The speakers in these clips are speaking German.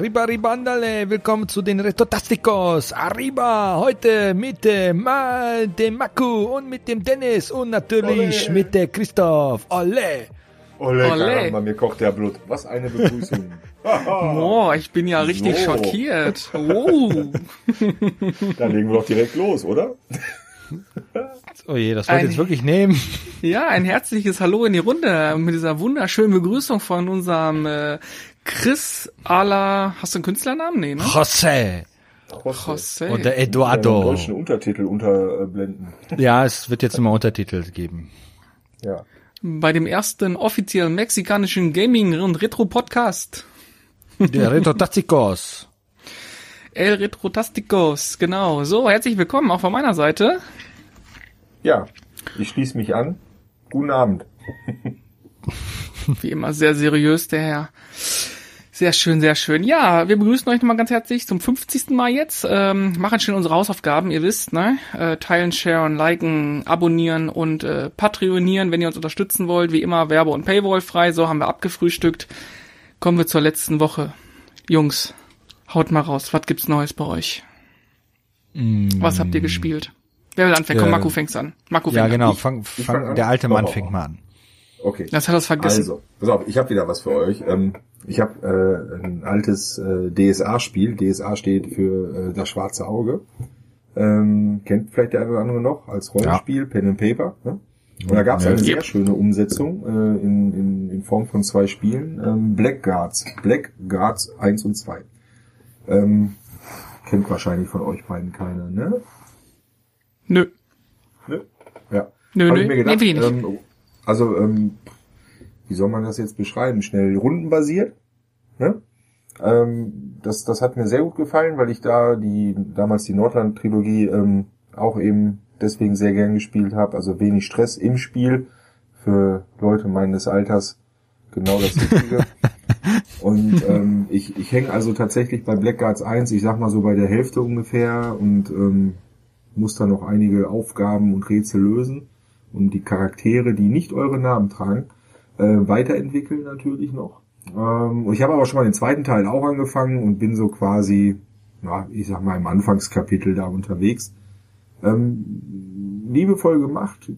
Riba Ribandale, willkommen zu den Retotasticos. Arriba, heute mit dem, Ma, dem Maku und mit dem Dennis und natürlich Ole. mit der Christoph. Ole. Ole, Ole. Karamba, mir kocht der Blut. Was eine Begrüßung. Boah, ich bin ja richtig So. schockiert. Oh. Dann legen wir doch direkt los, oder? Oh je, das wollt ihr jetzt wirklich nehmen. Ja, ein herzliches Hallo in die Runde mit dieser wunderschönen Begrüßung von unserem äh, Chris Ala. Hast du einen Künstlernamen? Nee, ne? José José. und der Eduardo. deutschen Untertitel unterblenden. Ja, es wird jetzt immer Untertitel geben. Ja. Bei dem ersten offiziellen mexikanischen Gaming- und Retro-Podcast. Der Retotasticos. El Retrotasticos, genau. So, herzlich willkommen auch von meiner Seite. Ja, ich schließe mich an. Guten Abend. Wie immer sehr seriös, der Herr. Sehr schön, sehr schön. Ja, wir begrüßen euch nochmal ganz herzlich zum 50. Mal jetzt. Ähm, machen schön unsere Hausaufgaben, ihr wisst, ne? Äh, teilen, sharen, liken, abonnieren und äh, patronieren, wenn ihr uns unterstützen wollt. Wie immer Werbe- und Paywall frei. So haben wir abgefrühstückt. Kommen wir zur letzten Woche. Jungs, haut mal raus. Was gibt's Neues bei euch? Was habt ihr gespielt? Wer will anfangen? Komm, Marco fängt's an. Marco Ja, fängt genau. an. Fang, fang fang, an. der alte Mann Oh. fängt mal an. Okay. Das hat er vergessen. Also, pass auf, ich habe wieder was für euch. Ähm, ich habe äh, ein altes äh, DSA-Spiel. DSA steht für äh, das schwarze Auge. Ähm, kennt vielleicht der eine oder andere noch als Rollenspiel, Pen and Paper. Ne? Und da gab es Ja. eine sehr Yep. schöne Umsetzung äh, in, in, in Form von zwei Spielen. Ähm, Blackguards. Blackguards 1 und 2. Ähm, kennt wahrscheinlich von euch beiden keiner, ne? Nö. Ne? Ja. Nö, Hab nö. ich mir gedacht, Nee, ähm, also, ähm, wie soll man das jetzt beschreiben? Schnell rundenbasiert. Ne? Ähm, das, das hat mir sehr gut gefallen, weil ich da die damals die Nordland-Trilogie ähm, auch eben deswegen sehr gern gespielt habe. Also wenig Stress im Spiel für Leute meines Alters genau das Richtige. und ähm, ich, ich hänge also tatsächlich bei Blackguards 1, ich sag mal so bei der Hälfte ungefähr und ähm, muss da noch einige Aufgaben und Rätsel lösen und die Charaktere, die nicht eure Namen tragen, äh, weiterentwickeln natürlich noch. Ähm, ich habe aber schon mal den zweiten Teil auch angefangen und bin so quasi, ja, ich sag mal im Anfangskapitel da unterwegs. Ähm, liebevoll gemacht,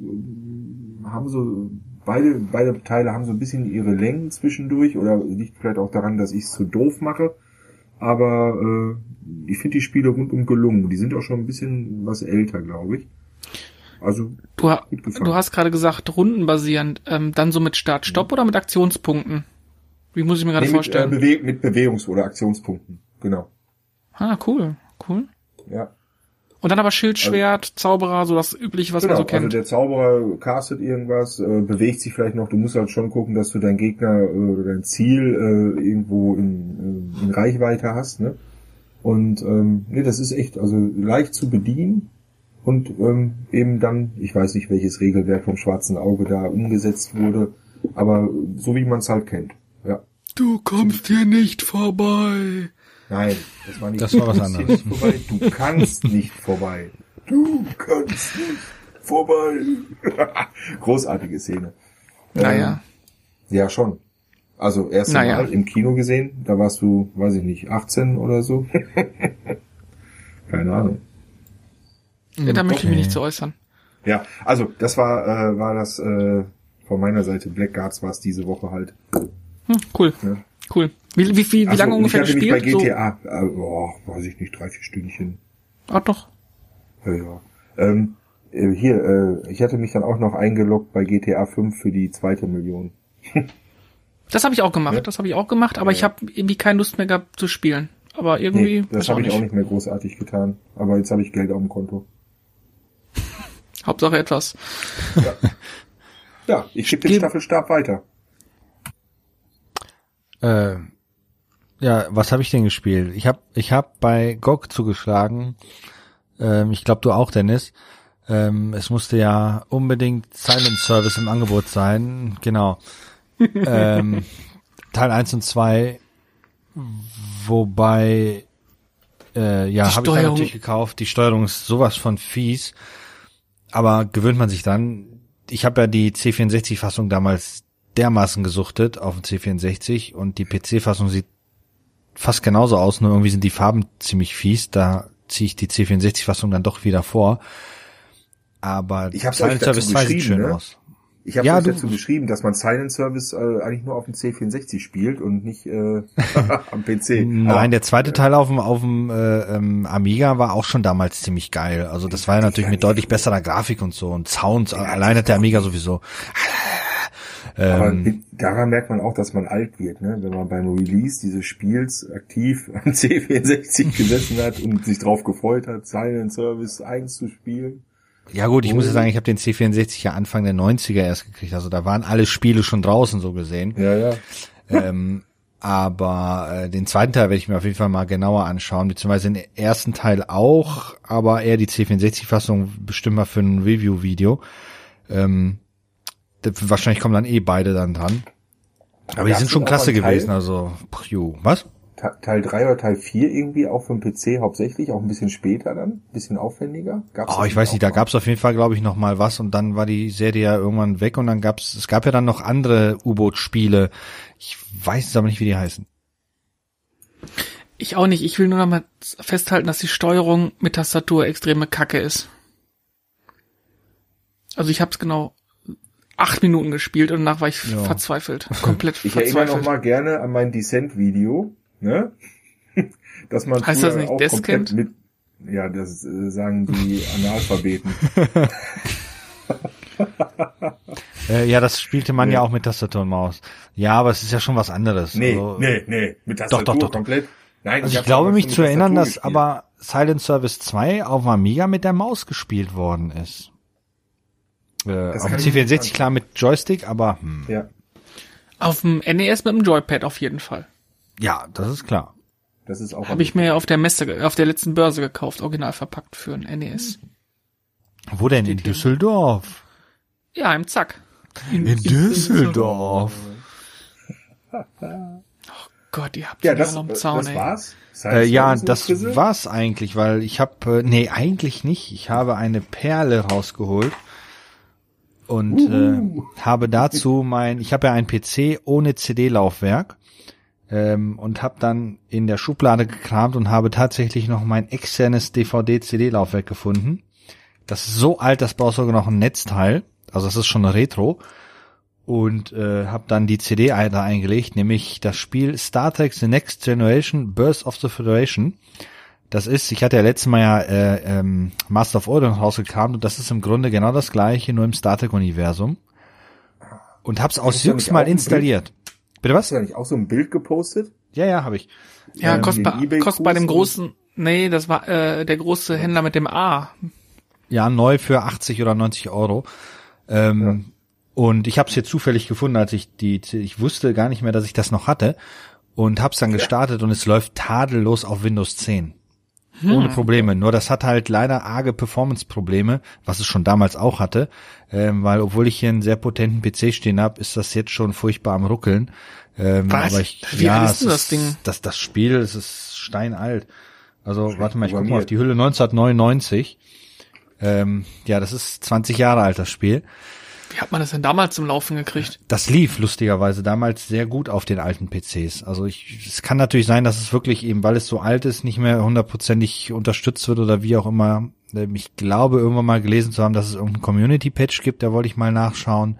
haben so beide beide Teile haben so ein bisschen ihre Längen zwischendurch oder liegt vielleicht auch daran, dass ich es zu doof mache. Aber äh, ich finde die Spiele rundum gelungen. Die sind auch schon ein bisschen was älter, glaube ich. Also Du, ha du hast gerade gesagt, rundenbasierend, ähm, dann so mit Start-Stopp oder mit Aktionspunkten? Wie muss ich mir gerade nee, mit, äh, vorstellen? Bewe mit Bewegungs- oder Aktionspunkten. Genau. ah, cool, cool. Ja. Und dann aber Schild, Schwert, Zauberer, so das übliche, was genau. man so Also kennt. der Zauberer castet irgendwas, äh, bewegt sich vielleicht noch. Du musst halt schon gucken, dass du deinen Gegner äh, oder dein Ziel äh, irgendwo in, äh, in Reichweite hast. Ne? Und ähm, nee, das ist echt also leicht zu bedienen und ähm, eben dann, ich weiß nicht, welches Regelwerk vom Schwarzen Auge da umgesetzt wurde, aber so wie man es halt kennt. Ja. du kommst hier nicht vorbei. Nein, das war nicht. Das war was anderes. Vorbei. Du kannst nicht vorbei. Du kannst nicht vorbei. Großartige Szene. Naja. Ähm, ja, schon. Also erst Naja. Mal im Kino gesehen, da warst du, weiß ich nicht, 18 oder so. Keine Ahnung. Ja, da möchte ich mich okay. nicht zu äußern. Ja, also das war äh, war das äh, von meiner Seite Blackguards war es diese Woche halt. Hm, cool, Ja. cool. Wie, wie, wie, wie so, lange und ungefähr ich hatte mich gespielt? bei GTA, äh, oh, weiß ich nicht, drei, vier Stündchen. So, ah, doch. Ja, ja. Ähm, äh, hier, äh, ich hatte mich dann auch noch eingeloggt bei GTA 5 für die zweite Million. Das habe ich auch gemacht, Ja. das habe ich auch gemacht, aber Ja, ich ja. habe irgendwie keine Lust mehr gehabt zu spielen. Aber irgendwie, Nee, das habe ich auch nicht mehr großartig getan. Aber jetzt habe ich Geld auf dem Konto. Hauptsache etwas. Ja, ich gebe den Staffelstab weiter. Äh, ja, was habe ich denn gespielt? Ich habe ich hab bei GOG zugeschlagen. Ähm, ich glaube, du auch, Dennis. Ähm, es musste ja unbedingt Silent Service im Angebot sein. Genau. ähm, Teil 1 und 2, wobei äh, ja, habe ich dann natürlich gekauft. Die Steuerung ist sowas von fies. Aber gewöhnt man sich dann. Ich habe ja die C64-Fassung damals dermaßen gesuchtet auf dem C64 und die PC-Fassung sieht fast genauso aus, nur irgendwie sind die Farben ziemlich fies. Da ziehe ich die C64-Fassung dann doch wieder vor. Aber Ich hab's euch Silent Service 2 sieht geschrieben, schön ne? aus. Ich habe Ja, dazu geschrieben, dass man Silent Service äh, eigentlich nur auf dem C64 spielt und nicht äh, am PC. Nein, Aber- der zweite Teil auf dem, auf dem äh, ähm, Amiga war auch schon damals ziemlich geil. Also das war ja natürlich mit deutlich besserer Grafik und so und Sounds. Allein hat der Amiga sowieso. Aber Ähm, daran merkt man auch, dass man alt wird, ne? wenn man beim Release dieses Spiels aktiv am C64 gesessen hat und sich drauf gefreut hat, Silent Service 1 zu spielen. ja gut, ich muss ja sagen, ich habe den C64 ja Anfang der 90er erst gekriegt. Also da waren alle Spiele schon draußen so gesehen. Ja, ja. ähm, aber äh, den zweiten Teil werde ich mir auf jeden Fall mal genauer anschauen, beziehungsweise den ersten Teil auch, aber eher die C64-Fassung bestimmt mal für ein Review-Video. Ähm, wahrscheinlich kommen dann eh beide dann dran. Aber die sind schon klasse gewesen, also pju, was? Te- Teil 3 oder Teil 4 irgendwie auch für den PC hauptsächlich, auch ein bisschen später dann, ein bisschen aufwendiger. Gab's Oh, ich weiß nicht, da gab's auf jeden Fall, glaube ich, noch mal was und dann war die Serie ja irgendwann weg und dann gab's, es gab ja dann noch andere U-Boot-Spiele. Ich weiß jetzt aber nicht, wie die heißen. Ich auch nicht. Ich will nur noch mal festhalten, dass die Steuerung mit Tastatur extreme Kacke ist. Also ich habe es genau acht Minuten gespielt und danach war ich Ja. verzweifelt. Komplett Ich erinnere verzweifelt. noch mal gerne an mein Descent-Video, ne? Dass man Heißt das nicht auch komplett Descent? mit, ja, das äh, sagen die Analphabeten. Äh, ja, das spielte man Nee. ja auch mit Tastatur und Maus. Ja, aber es ist ja schon was anderes. Nee, Also, nee, nee, mit Tastatur doch, doch, doch. komplett. Nein, Also ich hab's glaube mich zu erinnern, dass aber Silent Service 2 auf Amiga mit der Maus gespielt worden ist. Äh, Das auf dem kann ich nicht C64 sagen. klar mit Joystick, aber hm, Ja, Auf dem NES mit dem Joypad auf jeden Fall. ja, das ist klar. das ist auch. Habe ich mir auf der Messe, auf der letzten Börse gekauft, original verpackt für ein NES. Wo denn? In Steht hier. Düsseldorf. Ja, im Zack. In Düsseldorf. Gott, ihr habt Ja, das, alle am äh, Zaun, das ey. war's. Äh, ja, das war's eigentlich, weil ich habe, äh, nee, eigentlich nicht. Ich habe eine Perle rausgeholt und äh, habe dazu mein, ich habe ja einen PC ohne CD-Laufwerk ähm, und habe dann in der Schublade gekramt und habe tatsächlich noch mein externes DVD-CD-Laufwerk gefunden. Das ist so alt, das braucht sogar noch ein Netzteil. Also das ist schon Retro. Und äh, habe dann die CD da eingelegt, nämlich das Spiel Star Trek The Next Generation Birth of the Federation. Das ist, ich hatte ja letztes Mal ja äh, ähm, Master of Order rausgekramt und das ist im Grunde genau das gleiche, nur im Star Trek-Universum. Und hab's aus Hast Jux mal installiert. Bitte Hast was? du da nicht auch so ein Bild gepostet? Ja, ja, habe ich. Ja, ähm, kostet, bei, kostet bei dem großen, nee, das war äh, der große Händler mit dem A. Ja, neu für 80 oder 90 Euro. Ähm, Und ich habe es hier zufällig gefunden, als ich die, ich wusste gar nicht mehr, dass ich das noch hatte und hab's dann gestartet und es läuft tadellos auf Windows 10. Ohne Probleme. Nur das hat halt leider arge Performance-Probleme, was es schon damals auch hatte, ähm, weil obwohl ich hier einen sehr potenten PC stehen habe, ist das jetzt schon furchtbar am ruckeln. Ähm, Was? Aber ich, Wie ja, ist denn das Ding? Das, das Spiel, es ist steinalt. Also warte mal, ich guck mal auf die Hülle 1999. Ähm, ja, das ist 20 Jahre alt, das Spiel. Wie hat man das denn damals zum Laufen gekriegt? Das lief lustigerweise damals sehr gut auf den alten PCs. Also ich, es kann natürlich sein, dass es wirklich eben, weil es so alt ist, nicht mehr hundertprozentig unterstützt wird oder wie auch immer. Ähm, Ich glaube, irgendwann mal gelesen zu haben, dass es irgendeinen Community-Patch gibt, da wollte ich mal nachschauen,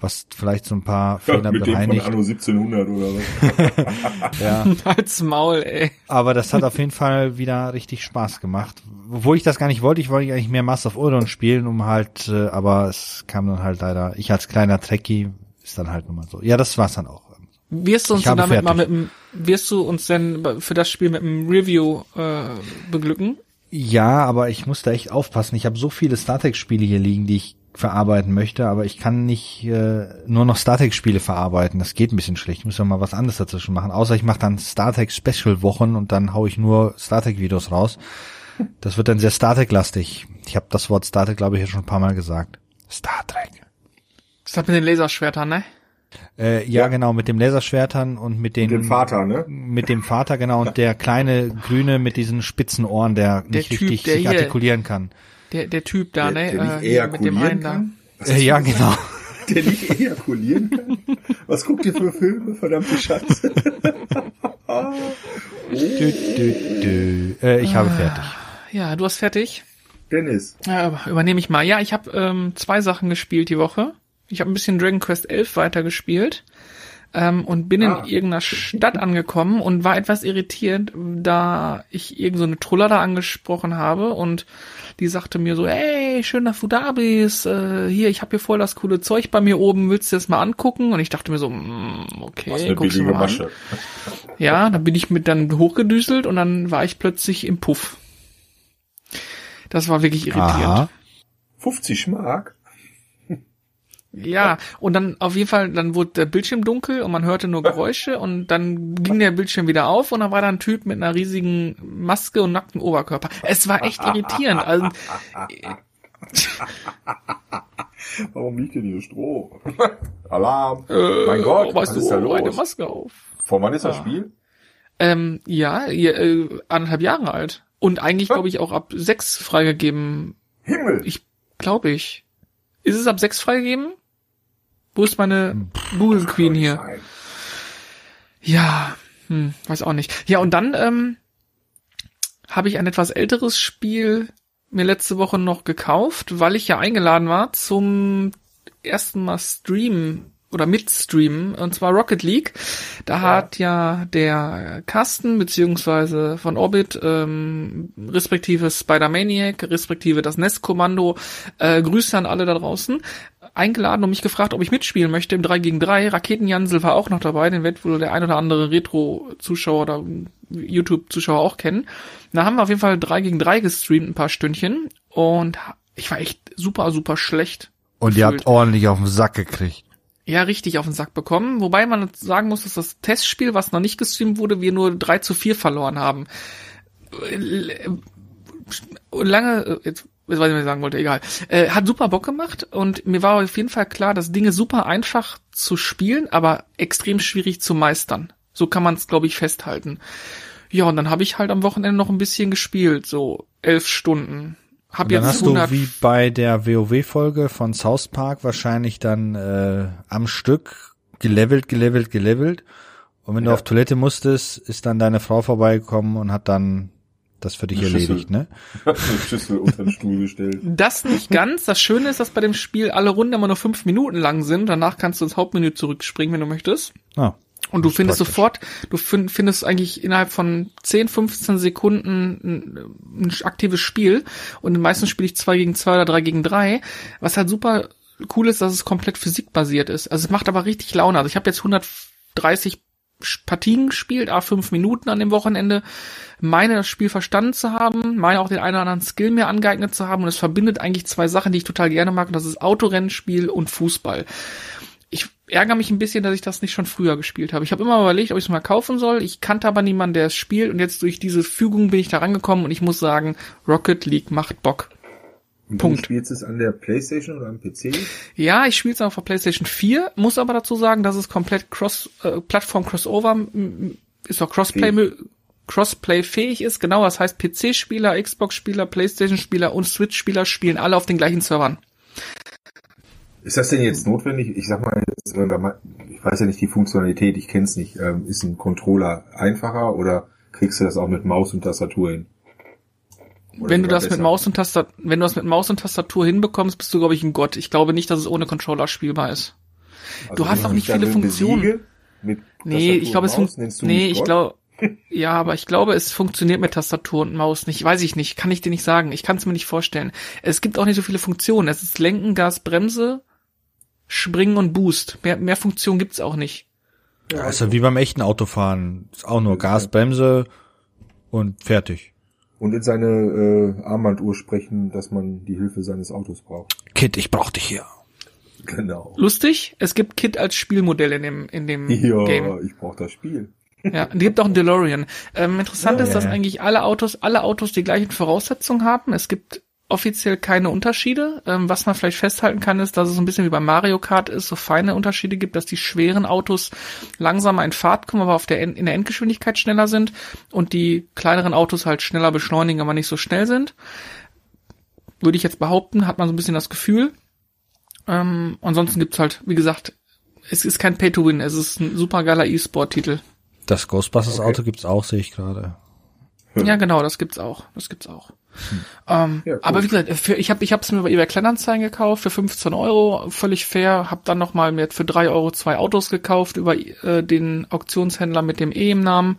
was vielleicht so ein paar Fehler mit dem von bereinigt. Anno 1700 oder was? Ja. Als Maul, ey. Aber das hat auf jeden Fall wieder richtig Spaß gemacht. Obwohl ich das gar nicht wollte, ich wollte eigentlich mehr Master of Odin spielen, um halt, äh, aber es kam dann halt leider, ich als kleiner Trekkie, ist dann halt nun mal so. Ja, das war's dann auch. Wirst du uns damit mal mit fertig. dem, wirst du uns denn für das Spiel mit einem Review äh, beglücken? Ja, aber ich muss da echt aufpassen. Ich habe so viele Star Trek-Spiele hier liegen, die ich verarbeiten möchte, aber ich kann nicht äh, nur noch Star Trek-Spiele verarbeiten. Das geht ein bisschen schlecht. Ich muss ja mal was anderes dazwischen machen. Außer ich mache dann Star Trek Special-Wochen und dann hau ich nur Star Trek-Videos raus. Das wird dann sehr Star Trek-lastig. Ich habe das Wort Star Trek, glaube ich, jetzt schon ein paar Mal gesagt. Star Trek. Das hat mit den Laserschwertern, ne? Äh, ja, genau, mit dem Laserschwertern und mit den Mit dem Vater, ne? mit dem Vater, genau, und der kleine Grüne mit diesen spitzen Ohren, der, nicht Typ, richtig der sich artikulieren kann. Der, der Typ da, Der- ne? der nicht äh, hier mit dem ejakulieren kann? Äh, ja, genau. der nicht ejakulieren kann? Was guckt ihr für Filme, verdammte Schatz? Dü, dü, dü. Äh, ich habe fertig. Ja, du hast fertig. Dennis. Ja, übernehme ich mal. Ja, ich habe ähm, zwei Sachen gespielt die Woche. Ich habe ein bisschen Dragon Quest 11 weitergespielt ähm, und bin Ah. in irgendeiner Stadt angekommen und war etwas irritiert, da ich irgend so eine Truller da angesprochen habe und die sagte mir so, hey, schön, dass du da bist. Äh, hier, ich habe hier voll das coole Zeug bei mir oben. Willst du das mal angucken? Und ich dachte mir so, mm, okay, Was eine guck's dir billige mal an. Masche. Ja, dann bin ich mit dann hochgedüselt und dann war ich plötzlich im Puff. Das war wirklich irritierend. Aha. 50 Mark? Ja, und dann auf jeden Fall, dann wurde der Bildschirm dunkel und man hörte nur Geräusche und dann ging der Bildschirm wieder auf und dann war da ein Typ mit einer riesigen Maske und nacktem Oberkörper. Es war echt irritierend. Also, Warum liegt denn hier Stroh? Alarm. äh, mein Gott, warum was ist du da eine los? Maske auf? Von wann ist das Ja. Spiel? Ähm, ja, ihr, äh, anderthalb Jahre alt. Und eigentlich, glaube ich, auch ab sechs freigegeben. Himmel! Ich glaube ich. Ist es ab sechs freigegeben? Wo ist meine Google Queen hier? Ja, hm, weiß auch nicht. Ja, und dann ähm, habe ich ein etwas älteres Spiel mir letzte Woche noch gekauft, weil ich ja eingeladen war zum ersten Mal streamen oder mitstreamen, und zwar Rocket League. Da hat ja der Carsten beziehungsweise von Orbit, ähm, respektive Spider-Maniac, respektive das Nest-Kommando, äh, Grüße an alle da draußen, eingeladen und mich gefragt, ob ich mitspielen möchte im 3 gegen 3. Raketenjansel war auch noch dabei, den wird wohl der ein oder andere Retro-Zuschauer oder YouTube-Zuschauer auch kennen. Da haben wir auf jeden Fall 3 gegen 3 gestreamt, ein paar Stündchen und ich war echt super, super schlecht. Und ihr gefühlt. habt ordentlich auf den Sack gekriegt. Ja, richtig auf den Sack bekommen. Wobei man sagen muss, dass das Testspiel, was noch nicht gestreamt wurde, wir nur 3 zu 4 verloren haben. Äh, Lange, äh, jetzt, jetzt weiß ich, was ich sagen wollte, egal. Äh, hat super Bock gemacht und mir war auf jeden Fall klar, dass Dinge super einfach zu spielen, aber extrem schwierig zu meistern. So kann man es, glaube ich, festhalten. Ja, und dann habe ich halt am Wochenende noch ein bisschen gespielt, so elf Stunden. Hab Und dann jetzt hast du 100 wie bei der WoW-Folge von South Park wahrscheinlich dann äh, am Stück gelevelt, gelevelt, gelevelt. Und wenn du Ja. auf Toilette musstest, ist dann deine Frau vorbeigekommen und hat dann das für dich Eine Schüssel. erledigt, ne? Eine Schüssel unter den Stuhl gestellt. Das nicht ganz. Das Schöne ist, dass bei dem Spiel alle Runden immer nur fünf Minuten lang sind. Danach kannst du ins Hauptmenü zurückspringen, wenn du möchtest. Ah, Und du findest praktisch. sofort, du find, findest eigentlich innerhalb von 10, 15 Sekunden ein, ein aktives Spiel. Und meistens spiele ich zwei gegen zwei oder drei gegen drei. Was halt super cool ist, dass es komplett physikbasiert ist. Also es macht aber richtig Laune. Also ich habe jetzt 130 Partien gespielt, a fünf Minuten an dem Wochenende, meine das Spiel verstanden zu haben, meine auch den einen oder anderen Skill mir angeeignet zu haben und es verbindet eigentlich zwei Sachen, die ich total gerne mag und das ist Autorennspiel und Fußball. Ich ärgere mich ein bisschen, dass ich das nicht schon früher gespielt habe. Ich habe immer überlegt, ob ich es mal kaufen soll. Ich kannte aber niemanden, der es spielt und jetzt durch diese Fügung bin ich da rangekommen und ich muss sagen, Rocket League macht Bock. Und Punkt. Du spielst es an der Playstation oder am PC? Ja, ich spiele es auf der PlayStation 4, muss aber dazu sagen, dass es komplett Cross äh, Plattform Crossover ist auch Crossplay mö- Crossplay fähig ist. Genau, das heißt PC-Spieler, Xbox-Spieler, PlayStation-Spieler und Switch-Spieler spielen alle auf den gleichen Servern. Ist das denn jetzt notwendig? Ich sag jetzt, mal- ich weiß ja nicht die Funktionalität, ich kenn's nicht. Ähm, ist ein Controller einfacher oder kriegst du das auch mit Maus und Tastatur hin? Wenn du das mit besser? Maus und Tastatur, wenn du das mit Maus und Tastatur hinbekommst, bist du glaube ich ein Gott. Ich glaube nicht, dass es ohne Controller spielbar ist. Also du hast auch ich nicht viele Funktionen. mit Nee, ich glaube, es funktioniert. Nee, ich glaube. Ja, aber ich glaube, es funktioniert mit Tastatur und Maus nicht. Weiß ich nicht. Kann ich dir nicht sagen. Ich kann es mir nicht vorstellen. Es gibt auch nicht so viele Funktionen. Es ist Lenken, Gas, Bremse, Springen und Boost. Mehr, mehr Funktionen gibt's auch nicht. Ja, also wie beim echten Autofahren. Ist auch nur Gas, Bremse und fertig. Und in seine äh, Armbanduhr sprechen, dass man die Hilfe seines Autos braucht. Kid, ich brauch dich hier. Genau. Lustig, es gibt Kit als Spielmodell in dem, in dem Ja, Game. ich brauche das Spiel. Ja, und es gibt auch einen DeLorean. Ähm, interessant Ja. ist, dass eigentlich alle Autos, alle Autos die gleichen Voraussetzungen haben. Es gibt offiziell keine Unterschiede. Ähm, was man vielleicht festhalten kann, ist, dass es so ein bisschen wie bei Mario Kart ist, so feine Unterschiede gibt, dass die schweren Autos langsamer in Fahrt kommen, aber auf der End in der Endgeschwindigkeit schneller sind und die kleineren Autos halt schneller beschleunigen, aber nicht so schnell sind. Würde ich jetzt behaupten, hat man so ein bisschen das Gefühl. Ähm, ansonsten gibt's halt, wie gesagt, es ist kein Pay-to-Win, es ist ein super geiler E-Sport-Titel. Das Ghostbusters-Auto gibt's auch, sehe ich gerade. Ja, genau, das gibt's auch. Das gibt's auch. Ähm, Ja, cool. Aber wie gesagt, für, ich habe ich hab's mir bei eBay Kleinanzeigen gekauft für 15 Euro, völlig fair. Hab dann noch mal mir für 3 Euro zwei Autos gekauft über äh, den Auktionshändler mit dem E im Namen.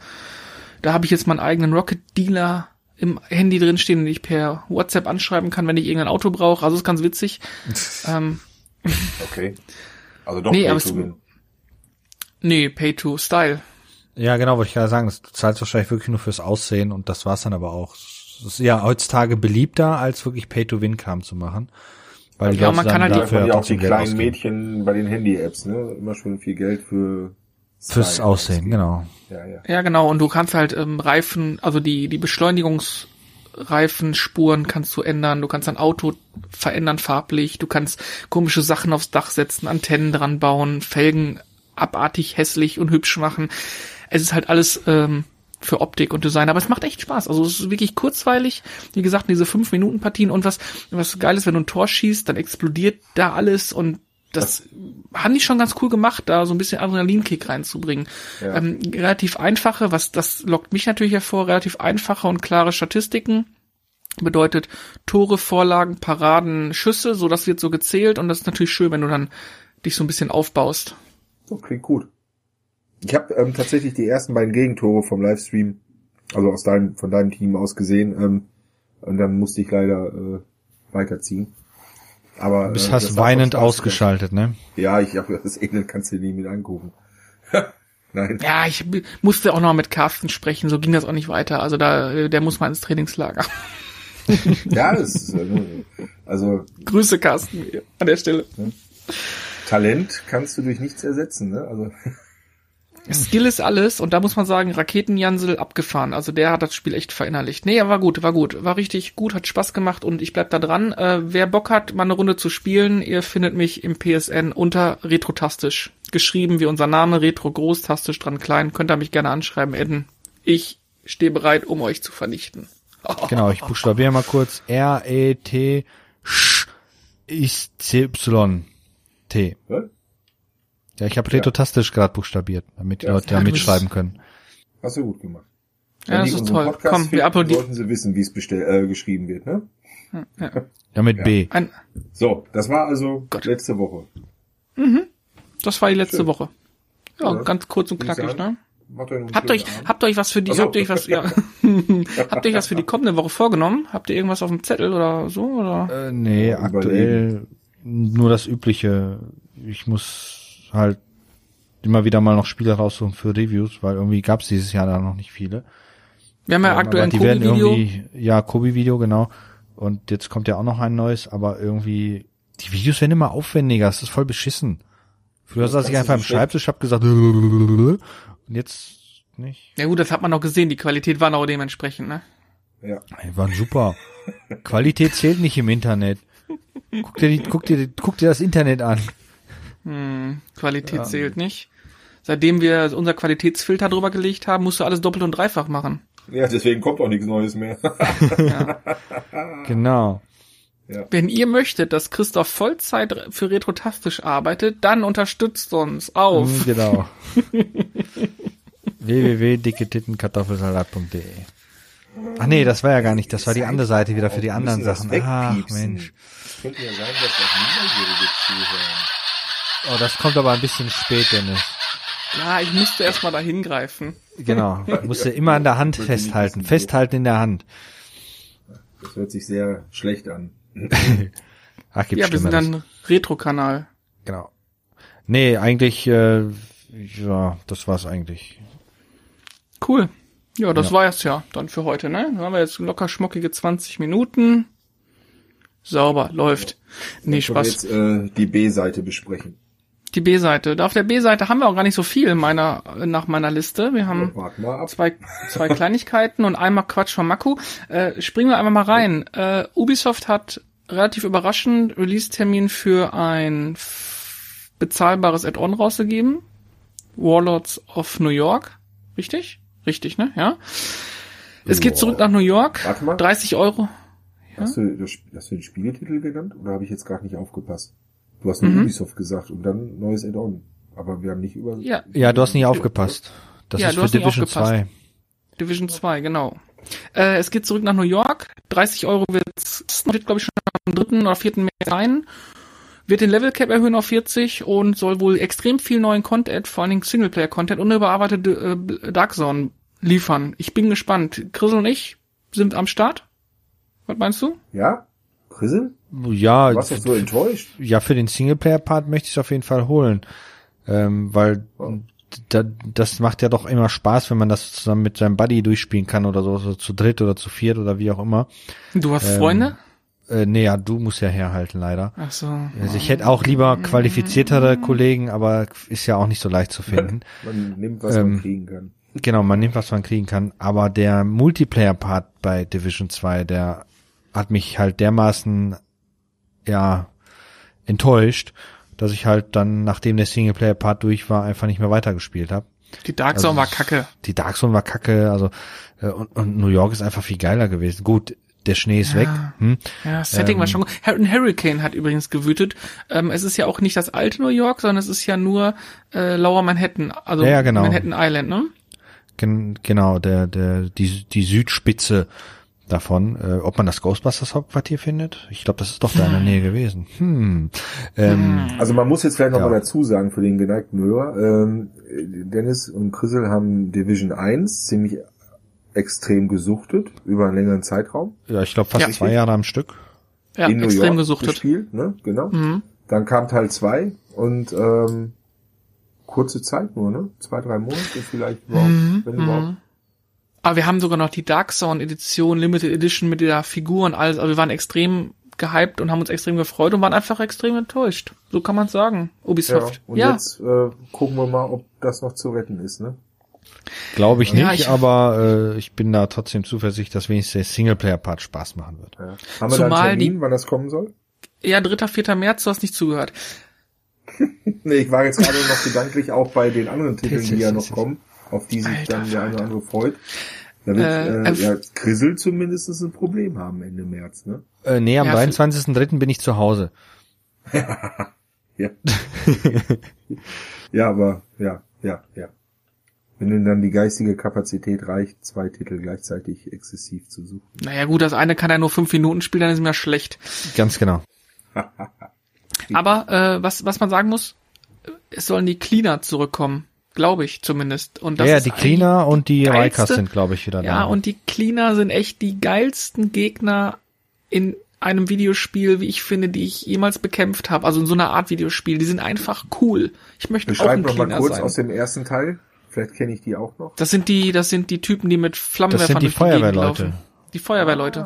Da habe ich jetzt meinen eigenen Rocket Dealer im Handy drin stehen, den ich per WhatsApp anschreiben kann, wenn ich irgendein Auto brauche. Also ist ganz witzig. ähm, Okay. Also doch Nee, Pay to win. nee, Pay to Style. Ja, genau, wollte ich gerade sagen. Das- Du zahlst wahrscheinlich wirklich nur fürs Aussehen und das war's dann aber auch. Es ist ja heutzutage beliebter, als wirklich Pay-to-Win-Kram zu machen. Weil Ja, man kann halt dafür ja auch die kleinen ausgeben. Mädchen bei den Handy-Apps, ne? Immer schon viel Geld für Fürs Style Aussehen, ausgeben. genau. Ja, ja. Ja, genau. Und du kannst halt ähm, Reifen, also die, die Beschleunigungsreifenspuren kannst du ändern. Du kannst dein Auto verändern farblich. Du kannst komische Sachen aufs Dach setzen, Antennen dran bauen, Felgen abartig hässlich und hübsch machen. Es ist halt alles ähm, für Optik und Design, aber es macht echt Spaß. Also es ist wirklich kurzweilig. Wie gesagt, diese 5-Minuten-Partien und was, was geil ist, wenn du ein Tor schießt, dann explodiert da alles und das haben die schon ganz cool gemacht, da so ein bisschen Adrenalinkick reinzubringen. Ja. Ähm, relativ einfache, was das lockt mich natürlich hervor, relativ einfache und klare Statistiken. Bedeutet Tore, Vorlagen, Paraden, Schüsse, so das wird so gezählt und das ist natürlich schön, wenn du dann dich so ein bisschen aufbaust. Klingt gut. Ich habe ähm, tatsächlich die ersten beiden Gegentore vom Livestream, also aus deinem, von deinem Team aus gesehen, ähm, und dann musste ich leider äh, weiterziehen. Aber Du bist äh, hast weinend ausgeschaltet, ne? Ja, ich habe das Elend kannst du dir nie mit angucken. Nein. Ja, ich musste auch noch mit Carsten sprechen, so ging das auch nicht weiter. Also da, äh, der muss mal ins Trainingslager. Ja, das ist, äh, also Grüße Carsten an der Stelle. Talent kannst du durch nichts ersetzen, ne? Also Skill ist alles und da muss man sagen, Raketenjansel abgefahren. Also der hat das Spiel echt verinnerlicht. Nee, war gut, war gut. War richtig gut, hat Spaß gemacht und ich bleib da dran. Äh, wer Bock hat, mal eine Runde zu spielen, ihr findet mich im PSN unter Retrotastisch. Geschrieben wie unser Name, Retro großtastisch dran klein. Könnt ihr mich gerne anschreiben, Edden. Ich stehe bereit, um euch zu vernichten. Genau, ich buchstabiere mal kurz. R-E-T Sch ist C-Y T. was? Ja, ich habe retotastisch gerade buchstabiert, damit die Ja, Leute da ja, mitschreiben können. hast du gut gemacht. Ja, Wenn das die ist toll. Podcast Komm, wir applaudieren. sollten sie wissen, wie es bestell, äh, geschrieben wird, ne? Ja, mit Ja. B. Ein, So, das war also Gott. letzte Woche. das war die letzte Schön. Woche. Ja, Ja, ganz kurz und knackig, ne? Habt schönen euch, Abend. habt euch was für die, so. habt ihr euch was, ja, habt ihr euch was für die kommende Woche vorgenommen? Habt ihr irgendwas auf dem Zettel oder so, oder? Äh, nee, Ja, aktuell nur das Übliche. Ich muss halt immer wieder mal noch Spiele raussuchen für Reviews, weil irgendwie gab's dieses Jahr da noch nicht viele. Wir haben ja Ähm, aktuell ein aber die werden Kobi-Video. irgendwie, ja, Kobi-Video, genau. Und jetzt kommt ja auch noch ein neues, aber irgendwie, die Videos werden immer aufwendiger, das ist voll beschissen. Früher saß ich einfach am Schreibtisch, hab gesagt, und jetzt nicht. Ja gut, das hat man noch gesehen, die Qualität war auch dementsprechend, ne? Ja. Die waren super. Qualität zählt nicht im Internet. Guck dir, die, guck dir, guck dir das Internet an. Hm, Qualität zählt nicht. Seitdem wir unser Qualitätsfilter drüber gelegt haben, musst du alles doppelt und dreifach machen. ja, deswegen kommt auch nichts Neues mehr. Genau. Wenn ihr möchtet, dass Christoph Vollzeit für Retrotastisch arbeitet, dann unterstützt uns auf. Mm, Genau. www.dicketittenkartoffelsalat.de Ach nee, das war ja gar nicht, das war die andere Seite wieder für die anderen Sachen. Ach. Mensch. Es könnte ja sein, dass auch Minderjährige zuhören. Oh, das kommt aber ein bisschen spät, Dennis. Ja, ich musste erst mal da hingreifen. Genau. Musst du immer an der Hand festhalten. Festhalten in der Hand. Das hört sich sehr schlecht an. Ach, gibt Ja, wir sind ein Retro-Kanal. Genau. Nee, eigentlich, äh, ja, das war's eigentlich. Cool. Ja, das Ja. war es ja dann für heute, ne? Dann haben wir jetzt locker schmockige 20 Minuten. Sauber, läuft. Nee, Können wir Spaß. jetzt äh, die B-Seite besprechen. Die B-Seite. Da auf der B-Seite haben wir auch gar nicht so viel meiner, nach meiner Liste. Wir haben zwei, zwei Kleinigkeiten und einmal Quatsch von Maku. Äh, springen wir einfach mal rein. Äh, Ubisoft hat relativ überraschend Release-Termin für ein bezahlbares Add-on rausgegeben. Warlords of New York. Richtig? Richtig, ne? Ja. Es geht zurück nach New York. Warte mal. 30 Euro. Hast, du, hast du den Spieletitel genannt oder habe ich jetzt gar nicht aufgepasst? Du hast nur Mhm. Ubisoft gesagt und dann neues Add-on. Aber wir haben nicht über... Ja, Ja, du hast nicht aufgepasst. Das Ja, ist du für Division aufgepasst. 2. Division 2, genau. Äh, es geht zurück nach New York. 30 Euro wird's, wird glaube ich schon am 3. oder 4. März sein. Wird den Level Cap erhöhen auf 40 und soll wohl extrem viel neuen Content, vor allen Dingen Singleplayer-Content und eine überarbeitete äh, Dark Zone liefern. Ich bin gespannt. Chris und ich sind am Start. Was meinst du? Ja? Prison? Ja, Du warst doch so enttäuscht. ja, für den Singleplayer-Part möchte ich es auf jeden Fall holen. Ähm, weil da, das macht ja doch immer Spaß, wenn man das zusammen mit seinem Buddy durchspielen kann oder so, so zu dritt oder zu viert oder wie auch immer. Du hast Ähm, Freunde? Äh, nee, ja, du musst ja herhalten, leider. Ach so. Also ich hätte auch lieber qualifiziertere Kollegen, aber ist ja auch nicht so leicht zu finden. Man nimmt, was Ähm, man kriegen kann. Genau, man nimmt, was man kriegen kann. Aber der Multiplayer-Part bei Division 2, der hat mich halt dermaßen, ja, enttäuscht, dass ich halt dann, nachdem der Singleplayer-Part durch war, einfach nicht mehr weitergespielt habe. Die Dark Zone war kacke. Die Dark Zone war kacke, also äh, und, und New York ist einfach viel geiler gewesen. Gut, der Schnee ist Ja. weg. Hm? Ja, das Setting war Ähm, schon gut. Ein Hurricane hat übrigens gewütet. Ähm, es ist ja auch nicht das alte New York, sondern es ist ja nur äh, Lower Manhattan, also Ja, ja, genau. Manhattan Island, ne? Gen genau, der, der, die, die Südspitze davon. Äh, ob man das Ghostbusters Hauptquartier findet? Ich glaube, das ist doch da in der Nähe gewesen. Hm. Ähm, Also man muss jetzt vielleicht noch Ja. mal dazu sagen für den geneigten Hörer, ähm, Dennis und Chrisel haben Division 1 ziemlich extrem gesuchtet über einen längeren Zeitraum. Ja, ich glaube fast Ja. zwei Jahre am Stück. Ja, in New extrem York gesuchtet. gespielt, ne? Genau. Mhm. Dann kam Teil 2 und ähm, kurze Zeit nur, ne? Zwei, drei Monate vielleicht überhaupt, Mhm, wenn mhm. Aber wir haben sogar noch die Dark Zone Edition, Limited Edition mit der Figur und alles. Also wir waren extrem gehypt und haben uns extrem gefreut und waren einfach extrem enttäuscht. So kann man sagen. Ja. Ubisoft. Und Ja, jetzt äh, gucken wir mal, ob das noch zu retten ist, ne? Glaube ich nicht, Ja, ich- aber äh, ich bin da trotzdem zuversichtlich, dass wenigstens der Singleplayer-Part Spaß machen wird. Ja. Haben wir da Zumal einen die- Termin, wann das kommen soll? ja, 3. 4. März, du hast nicht zugehört. Nee, ich war jetzt gerade noch gedanklich auch bei den anderen Titeln, die ja noch kommen, auf die sich Alter dann der eine oder andere freut. Da wird Äh, äh, ja, Grissel zumindest ein Problem haben Ende März, ne? Äh, nee, am Ja, 23.03. bin ich zu Hause. Ja. ja, aber ja, ja, ja. Wenn denn dann die geistige Kapazität reicht, zwei Titel gleichzeitig exzessiv zu suchen. Naja gut, das eine kann ja nur fünf Minuten spielen, dann ist mir schlecht. Ganz genau. Aber äh, was, was man sagen muss, es sollen die Cleaner zurückkommen. Glaube ich zumindest. Und das ja, ja, ist die Cleaner und die Rikers sind, glaube ich, wieder Ja, da. und die Cleaner sind echt die geilsten Gegner in einem Videospiel, wie ich finde, die ich jemals bekämpft habe. Also in so einer Art Videospiel. Die sind einfach cool. Ich möchte auch Beschreib ein noch mal Cleaner kurz sein. aus dem ersten Teil. Vielleicht kenne ich die auch noch. Das sind die, das sind die Typen, die mit Flammenwerfern Das sind die durch Gegend Feuerwehrleute. laufen. Die Feuerwehrleute.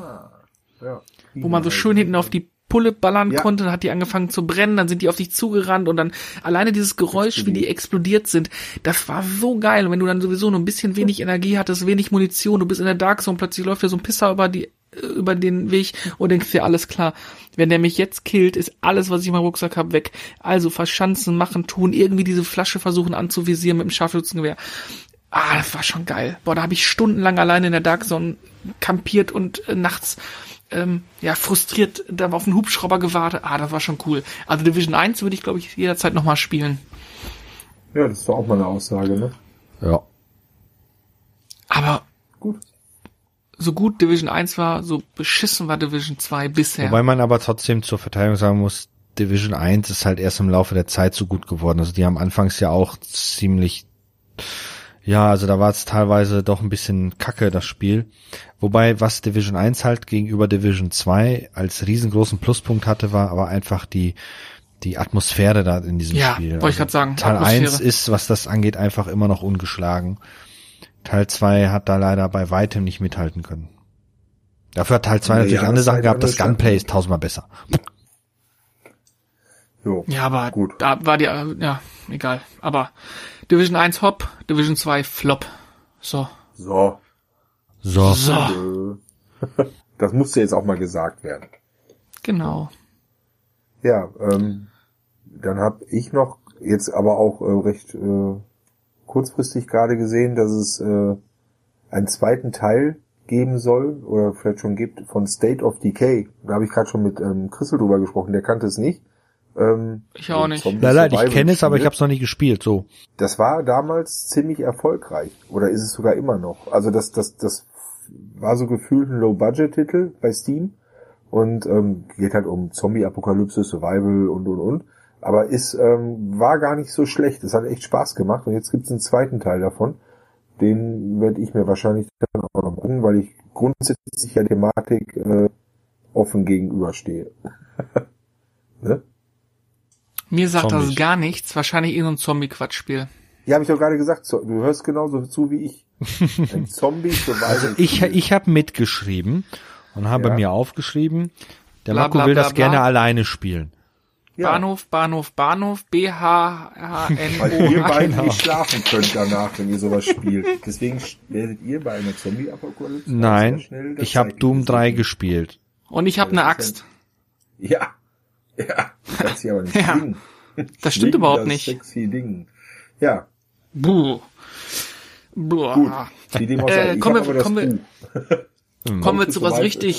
Ja. wo man so schön hinten auf die Pulle ballern Ja. konnte, dann hat die angefangen zu brennen, dann sind die auf dich zugerannt und dann alleine dieses Geräusch, wie die explodiert sind, das war so geil. Und wenn du dann sowieso nur ein bisschen wenig Energie hattest, wenig Munition, du bist in der Dark Zone, plötzlich läuft dir so ein Pisser über die äh, über den Weg und denkst dir, alles klar, wenn der mich jetzt killt, ist alles, was ich in meinem Rucksack habe, weg. Also verschanzen, machen, tun, irgendwie diese Flasche versuchen anzuvisieren mit dem Scharfschützengewehr. Ah, das war schon geil. Boah, da habe ich stundenlang alleine in der Dark Zone kampiert und äh, nachts ähm, ja frustriert da auf einen Hubschrauber gewartet. Ah, das war schon cool. Also Division 1 würde ich, glaube ich, jederzeit nochmal spielen. Ja, das ist doch auch mal eine Aussage, ne? Ja. Aber Gut. so gut Division 1 war, so beschissen war Division 2 bisher. Wobei man aber trotzdem zur Verteidigung sagen muss, Division 1 ist halt erst im Laufe der Zeit so gut geworden. Also die haben anfangs ja auch ziemlich, ja, also da war es teilweise doch ein bisschen kacke, das Spiel. Wobei, was Division 1 halt gegenüber Division 2 als riesengroßen Pluspunkt hatte, war aber einfach die, die Atmosphäre da in diesem Ja, Spiel. Also wollte ich grad sagen, Teil Atmosphäre. 1 ist, was das angeht, einfach immer noch ungeschlagen. Teil 2 hat da leider bei weitem nicht mithalten können. Dafür hat Teil 2 Ja, natürlich ja, andere Sachen gehabt, das Gunplay ja. ist tausendmal besser. Jo. ja, aber Gut. da war die, ja, egal. Aber Division 1 Hop, Division 2 Flop. So. So. So. So. Das musste jetzt auch mal gesagt werden. Genau. Ja, ähm, dann habe ich noch jetzt aber auch äh, recht äh, kurzfristig gerade gesehen, dass es äh, einen zweiten Teil geben soll oder vielleicht schon gibt von State of Decay. Da habe ich gerade schon mit ähm, Christel drüber gesprochen, der kannte es nicht. Ähm, Ich auch nicht. Zombie Nein, nein, ich kenne es, aber ich habe es noch nie gespielt. So. Das war damals ziemlich erfolgreich. Oder ist es sogar immer noch? Also das, das, das war so gefühlt ein Low-Budget-Titel bei Steam. Und ähm, geht halt um Zombie-Apokalypse, Survival und und und. Aber ist, ähm, war gar nicht so schlecht. Es hat echt Spaß gemacht. Und jetzt gibt's einen zweiten Teil davon. Den werde ich mir wahrscheinlich dann auch noch gucken, weil ich grundsätzlich der Thematik äh, offen gegenüberstehe. ne? Mir sagt das Zombies. gar nichts. Wahrscheinlich eh so ein Zombie-Quatschspiel. Ja, habe ich doch gerade gesagt. Du hörst genauso zu wie ich. Ein Zombie Survival. Ich, ich habe mitgeschrieben und habe Ja. mir aufgeschrieben, der Bla, Marco bla, will bla, das bla. gerne alleine spielen. Ja. Bahnhof, Bahnhof, Bahnhof, B H H N Weil ihr O. beiden Genau. nicht schlafen könnt danach, wenn ihr sowas spielt. Deswegen werdet ihr bei einer Zombie-Apokalypse Nein, schnell das ich habe Doom setzen. 3 gespielt. Und ich habe eine Axt. Ja. Ja. Kannst sie aber nicht Ja. schwingen. Das stimmt Schwingen, überhaupt das nicht. Sexy Ding. Ja. Buh. Buh. Gut. Wie dem auch. Äh, kommen wir- kommen wir-. Kommen wir zu was richtig,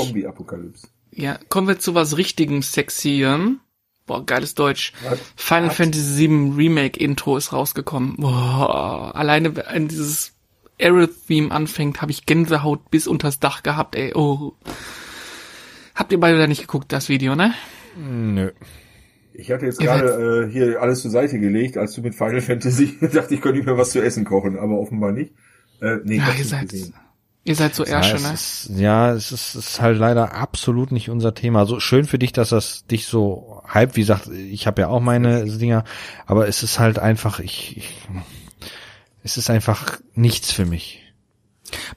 ja, kommen wir zu was richtigem Sexyen. Boah, geiles Deutsch. Was? Final Was? Fantasy VII Remake Intro ist rausgekommen. Boah, alleine wenn dieses Aerith-Theme anfängt, habe ich Gänsehaut bis unters Dach gehabt, ey. Oh. Habt ihr beide da nicht geguckt, das Video, ne? Nö. Ich hatte jetzt gerade äh, hier alles zur Seite gelegt, als du mit Final Fantasy dachte, ich könnte mir was zu essen kochen, aber offenbar nicht. Äh, nee, Ja, ihr seid, ihr seid so Ja, Ärsche, es ne? ist, ja, es ist, es ist halt leider absolut nicht unser Thema. Also schön für dich, dass das dich so hype. Wie gesagt, ich habe ja auch meine Dinger, aber es ist halt einfach, ich, ich es ist einfach nichts für mich.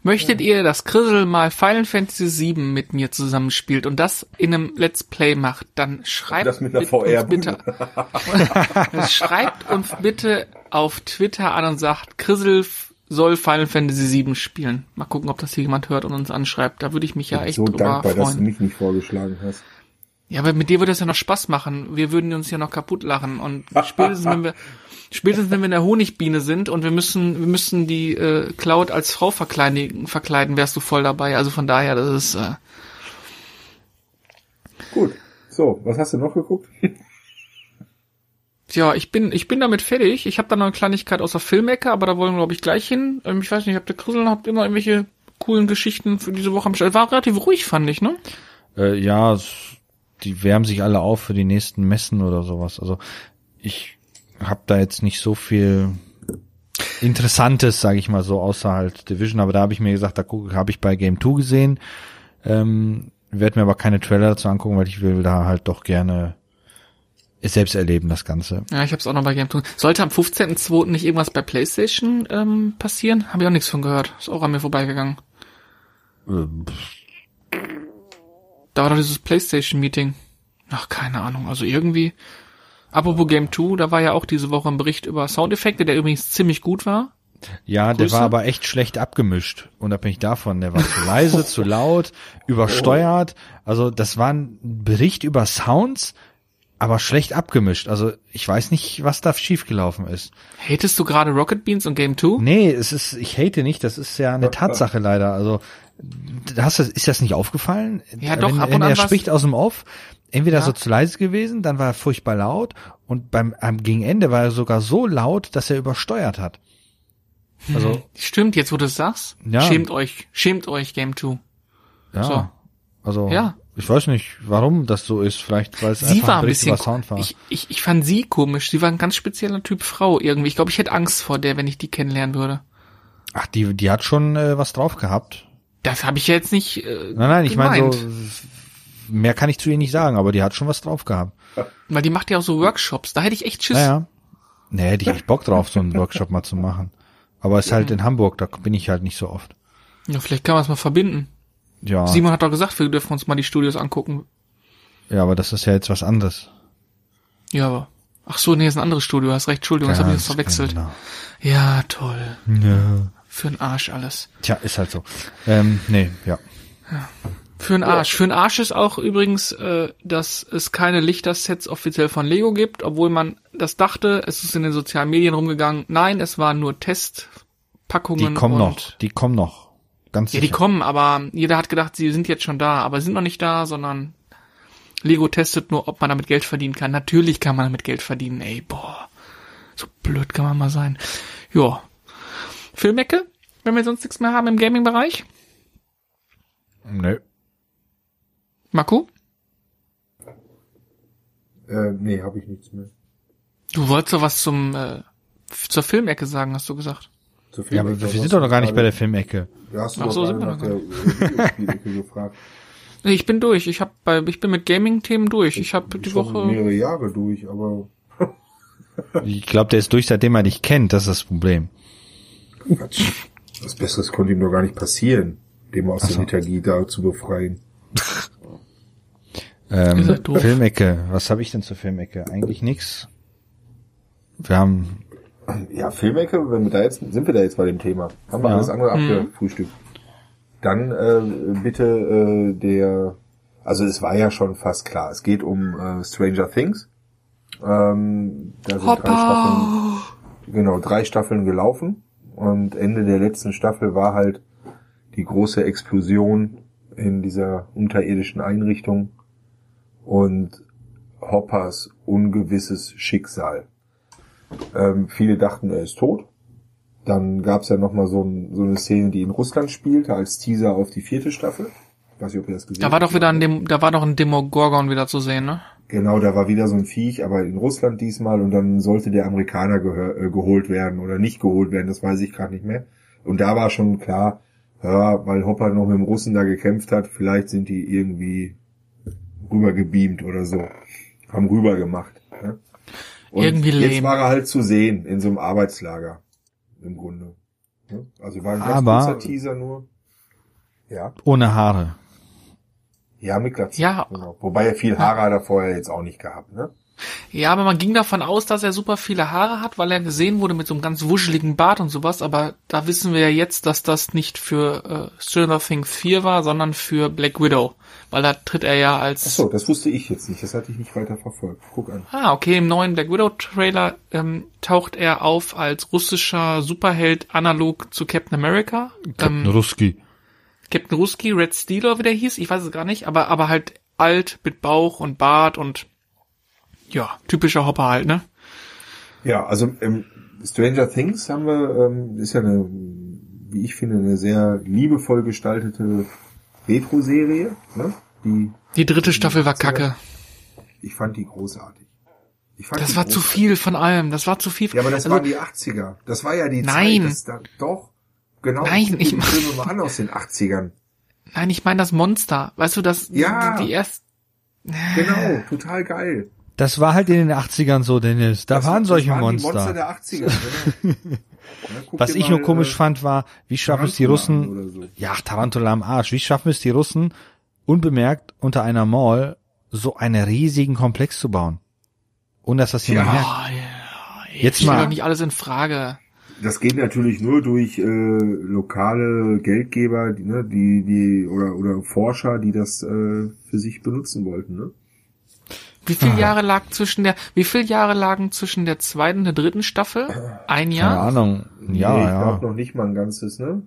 Möchtet ihr, dass Chrisel mal Final Fantasy VII mit mir zusammenspielt und das in einem Let's Play macht, dann schreibt Das mit einer mit uns VR bitte, schreibt uns bitte auf Twitter an und sagt, f- soll Final Fantasy VII spielen. Mal gucken, ob das hier jemand hört und uns anschreibt. Da würde ich mich ja echt so drüber dankbar, dass du freuen. mich nicht vorgeschlagen hast. Ja, aber mit dir würde es ja noch Spaß machen. Wir würden uns ja noch kaputt lachen und spätestens wenn wir Spätestens wenn wir in der Honigbiene sind und wir müssen, wir müssen die äh, Cloud als Frau verkleiden, verkleiden, wärst du voll dabei. Also von daher, das ist äh, Gut. So, was hast du noch geguckt? Ja, ich bin, ich bin damit fertig. Ich habe da noch eine Kleinigkeit außer Filmecke, aber da wollen wir, glaube ich, gleich hin. Ähm, ich weiß nicht, habt ihr Krisseln, habt ihr noch irgendwelche coolen Geschichten für diese Woche am Start? War relativ ruhig, fand ich, ne? Äh, ja, die wärmen sich alle auf für die nächsten Messen oder sowas. Also ich habe da jetzt nicht so viel Interessantes, sage ich mal so, außer halt Division. Aber da habe ich mir gesagt, da habe ich bei Game 2 gesehen. Ähm, werde mir aber keine Trailer dazu angucken, weil ich will da halt doch gerne es selbst erleben, das Ganze. Ja, ich habe es auch noch bei Game Tune. Sollte am 15.02. nicht irgendwas bei PlayStation ähm, passieren? Habe ich auch nichts von gehört. Ist auch an mir vorbeigegangen. Da war doch dieses PlayStation-Meeting. Ach, keine Ahnung. Also irgendwie. Apropos Game 2, da war ja auch diese Woche ein Bericht über Soundeffekte, der übrigens ziemlich gut war. Ja, der Grüße. war aber echt schlecht abgemischt, unabhängig davon. Der war zu leise, zu laut, übersteuert. Also das war ein Bericht über Sounds, aber schlecht abgemischt. Also ich weiß nicht, was da schiefgelaufen ist. Hatest du gerade Rocket Beans und Game 2? Nee, es ist, ich hate nicht, das ist ja eine Tatsache leider. Also hast du, ist das nicht aufgefallen? Ja, doch, wenn, ab und wenn an er spricht aus dem Off, entweder Ja. so zu leise gewesen, dann war er furchtbar laut und beim am gegen Ende war er sogar so laut, dass er übersteuert hat. Also Stimmt, jetzt wo du es sagst. Ja. Schämt euch, schämt euch, Game 2. Ja. So. Also, Ja. ich weiß nicht, warum das so ist. Vielleicht, weil es Sie einfach war ein Bericht bisschen, Sound war. ich, ich, ich fand sie komisch. Sie war ein ganz spezieller Typ Frau irgendwie. Ich glaube, ich hätte Angst vor der, wenn ich die kennenlernen würde. Ach, die, die hat schon äh, was drauf gehabt. Das habe ich ja jetzt nicht. Äh, Nein, nein, ich meine so, mehr kann ich zu ihr nicht sagen, aber die hat schon was drauf gehabt. Weil die macht ja auch so Workshops. Da hätte ich echt Schiss. Naja. Nee, hätte ich echt Bock drauf, so einen Workshop mal zu machen. Aber es ist halt in Hamburg, da bin ich halt nicht so oft. Ja, vielleicht kann man es mal verbinden. Ja, Simon hat doch gesagt, wir dürfen uns mal die Studios angucken. ja, aber das ist ja jetzt was anderes. Ja, aber. Ach so, nee, ist ein anderes Studio. Hast recht, Entschuldigung, das habe ich Ganz verwechselt. genau. Ja, toll. Ja. Für den Arsch alles. Tja, ist halt so. Ähm, nee, ja. Für den Arsch. Für den Arsch ist auch übrigens, äh, dass es keine Lichtersets offiziell von Lego gibt, obwohl man das dachte. Es ist in den sozialen Medien rumgegangen. Nein, es waren nur Testpackungen. Die kommen noch. Die kommen noch. Ganz Ja, die sicher. kommen, aber jeder hat gedacht, sie sind jetzt schon da, aber sind noch nicht da, sondern Lego testet nur, ob man damit Geld verdienen kann. Natürlich kann man damit Geld verdienen, ey, boah. So blöd kann man mal sein. Ja. Filmecke, wenn wir sonst nichts mehr haben im Gaming-Bereich. Nö. Marco? Äh, nee, habe ich nichts mehr. Du wolltest doch was zum äh, zur Filmecke sagen, hast du gesagt. Zu viel Ja, aber wir sind doch noch gar nicht bei der Filmecke. Ja, hast du Ach so, sind wir nach noch der äh, Videospielecke gefragt. Nee, Ich bin durch. Ich hab bei ich bin mit Gaming-Themen durch. Ich habe die Schon Woche. mehrere Jahre durch, aber Ich glaube, der ist durch, seitdem er dich kennt. Das ist das Problem. Quatsch. Was Besseres konnte ihm doch gar nicht passieren, dem aus Ach der so. Lethargie da zu befreien. Ähm. Filmecke. Was habe ich denn zur Filmecke? Eigentlich nix. Wir haben Ja, Filmecke, wenn wir da jetzt, sind wir da jetzt bei dem Thema. Haben wir Ja. alles andere Mhm. abgefrühstückt. Dann äh, bitte äh, der, also es war ja schon fast klar, es geht um äh, Stranger Things. Ähm, da sind drei Staffeln, Hoppa! genau, drei Staffeln gelaufen und Ende der letzten Staffel war halt die große Explosion in dieser unterirdischen Einrichtung und Hoppers ungewisses Schicksal. Ähm, viele dachten, er ist tot. Dann gab es ja nochmal so, ein, so eine Szene, die in Russland spielte, als Teaser auf die vierte Staffel. Ich weiß nicht, ob ihr das gesehen Da war doch wieder ein Dem da war doch ein Demogorgon wieder zu sehen, ne? Genau, da war wieder so ein Viech, aber in Russland diesmal und dann sollte der Amerikaner äh, geholt werden oder nicht geholt werden, das weiß ich gerade nicht mehr. Und da war schon klar, ja, weil Hopper noch mit dem Russen da gekämpft hat, vielleicht sind die irgendwie rübergebeamt oder so. Haben rüber gemacht. Ne? Und Irgendwie jetzt lame. war er halt zu sehen in so einem Arbeitslager. Im Grunde. Ne? Also war ein ganz Aber- kurzer Teaser nur. Ja. ohne Haare. Ja, mit Glatze. Ja. Genau. Wobei er viel Haare hat er vorher jetzt auch nicht gehabt, ne? Ja, aber man ging davon aus, dass er super viele Haare hat, weil er gesehen wurde mit so einem ganz wuscheligen Bart und sowas. Aber da wissen wir ja jetzt, dass das nicht für äh, Stranger Things 4 war, sondern für Black Widow. Weil da tritt er ja als... Ach so, das wusste ich jetzt nicht. Das hatte ich nicht weiter verfolgt. Guck an. Ah, okay, im neuen Black Widow Trailer ähm, taucht er auf als russischer Superheld analog zu Captain America. Captain Ähm, Ruski. Captain Ruski, Red Steel oder wie der hieß, ich weiß es gar nicht, aber, aber halt alt mit Bauch und Bart und ja, typischer Hopper halt, ne? Ja, also ähm, Stranger Things haben wir, ähm, ist ja eine, wie ich finde, eine sehr liebevoll gestaltete Retro-Serie. Ne? Die, Die dritte Staffel war kacke. ich fand die großartig. Das die war zu großartig. viel von allem, das war zu viel. Ja, aber das Also, waren die 80er. Das war ja die Nein. Zeit. Das da, doch. Genau. Nein, ich die mein- Filme an aus den 80ern. Nein, ich meine das Monster. Weißt du, das, Ja. die, die erst, Genau, total geil. Das war halt in den 80ern so, Dennis. Da Das- waren solche waren Die Monster. Monster der 80er. Genau. Ja, Was ich mal, nur komisch äh, fand, war, wie schaffen es die Russen, so. ja, Tarantula am Arsch, wie schaffen es die Russen, unbemerkt unter einer Mall so einen riesigen Komplex zu bauen? Ohne dass das jemand merkt. oh, ja, Jetzt stell mal- doch nicht alles in Frage. Das geht natürlich nur durch äh, lokale Geldgeber, die, ne, die, die oder oder Forscher, die das äh, für sich benutzen wollten. Ne? Wie Ah. viele Jahre lag zwischen der, wie viele Jahre lagen zwischen der zweiten und der dritten Staffel? Ein Keine Jahr? Ahnung. Ja, nee, ich ja. glaube noch nicht mal ein ganzes, ne?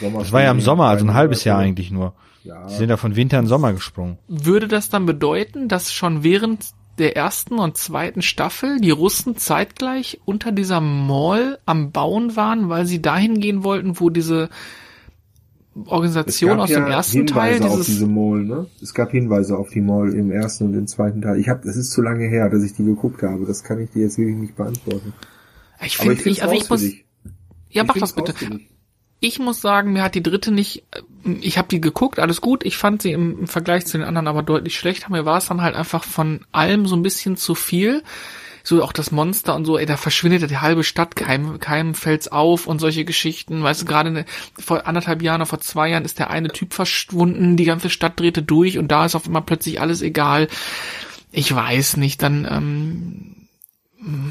Sommer Das war ja im Sommer, also ein halbes Jahr eigentlich nur. Ja, Die sind ja von Winter in Sommer gesprungen. Würde das dann bedeuten, dass schon während der ersten und zweiten Staffel die Russen zeitgleich unter dieser Mall am Bauen waren, weil sie dahin gehen wollten, wo diese es Organisation aus ja dem ersten Teil Hinweise auf dieses diese Mall, ne? Es gab Hinweise auf die Mall im ersten und im zweiten Teil. Ich habe, das ist zu lange her, dass ich die geguckt habe. Das kann ich dir jetzt wirklich nicht beantworten. ich finde ich ich, also ich muss ja Ich mach das bitte ich muss sagen, mir hat die dritte nicht, ich habe die geguckt, alles gut. Ich fand sie im, im Vergleich zu den anderen aber deutlich schlechter. Mir war es dann halt einfach von allem so ein bisschen zu viel. So auch das Monster und so, ey, da verschwindet ja die halbe Stadt, keinem, keinem fällt's auf und solche Geschichten. Weißt du, gerade ne, vor anderthalb Jahren oder vor zwei Jahren ist der eine Typ verschwunden, die ganze Stadt drehte durch und da ist auf einmal plötzlich alles egal. Ich weiß nicht, dann, ähm,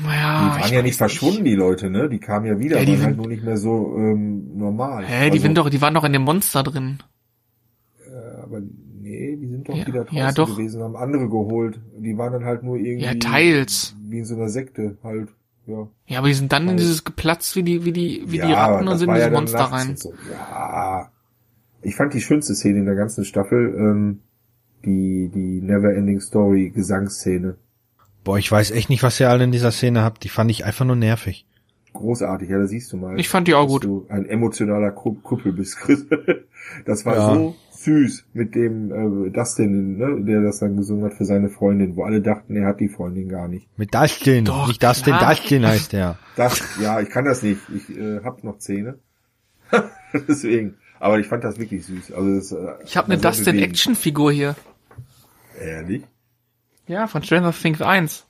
ja. Die waren ja nicht verschwunden, die Leute, ne? Die kamen ja wieder, Ja, die waren halt sind- nur nicht mehr so ähm, normal. Hä, die, Also, sind doch, die waren doch in dem Monster drin. äh, Aber nee, die sind doch Ja, wieder draußen ja, doch. gewesen, haben andere geholt. Die waren dann halt nur irgendwie Ja, teils. wie in so einer Sekte halt. Ja, Ja, aber die sind dann in Weiß. dieses geplatzt wie die, wie die, wie ja, die Ratten und sind in war ja Monster rein. So. Ja, ich fand die schönste Szene in der ganzen Staffel, ähm, die, die Neverending Story Gesangsszene. Boah, ich weiß echt nicht, was ihr alle in dieser Szene habt. Die fand ich einfach nur nervig. Großartig, ja, da siehst du mal. Ich fand die auch dass gut. du ein emotionaler Ku- Kuppel bist, Chris. Das war Ja. so süß mit dem äh, Dustin, ne, der das dann gesungen hat für seine Freundin, wo alle dachten, er hat die Freundin gar nicht. Mit Dustin. Doch, nicht Dustin, klar. Dustin heißt der. Das, ja, ich kann das nicht. Ich äh, hab noch Zähne. Deswegen. Aber ich fand das wirklich süß. Also das, äh, Ich habe eine sehr Dustin. Action Figur hier. Ehrlich? Ja, von Stranger Things 1.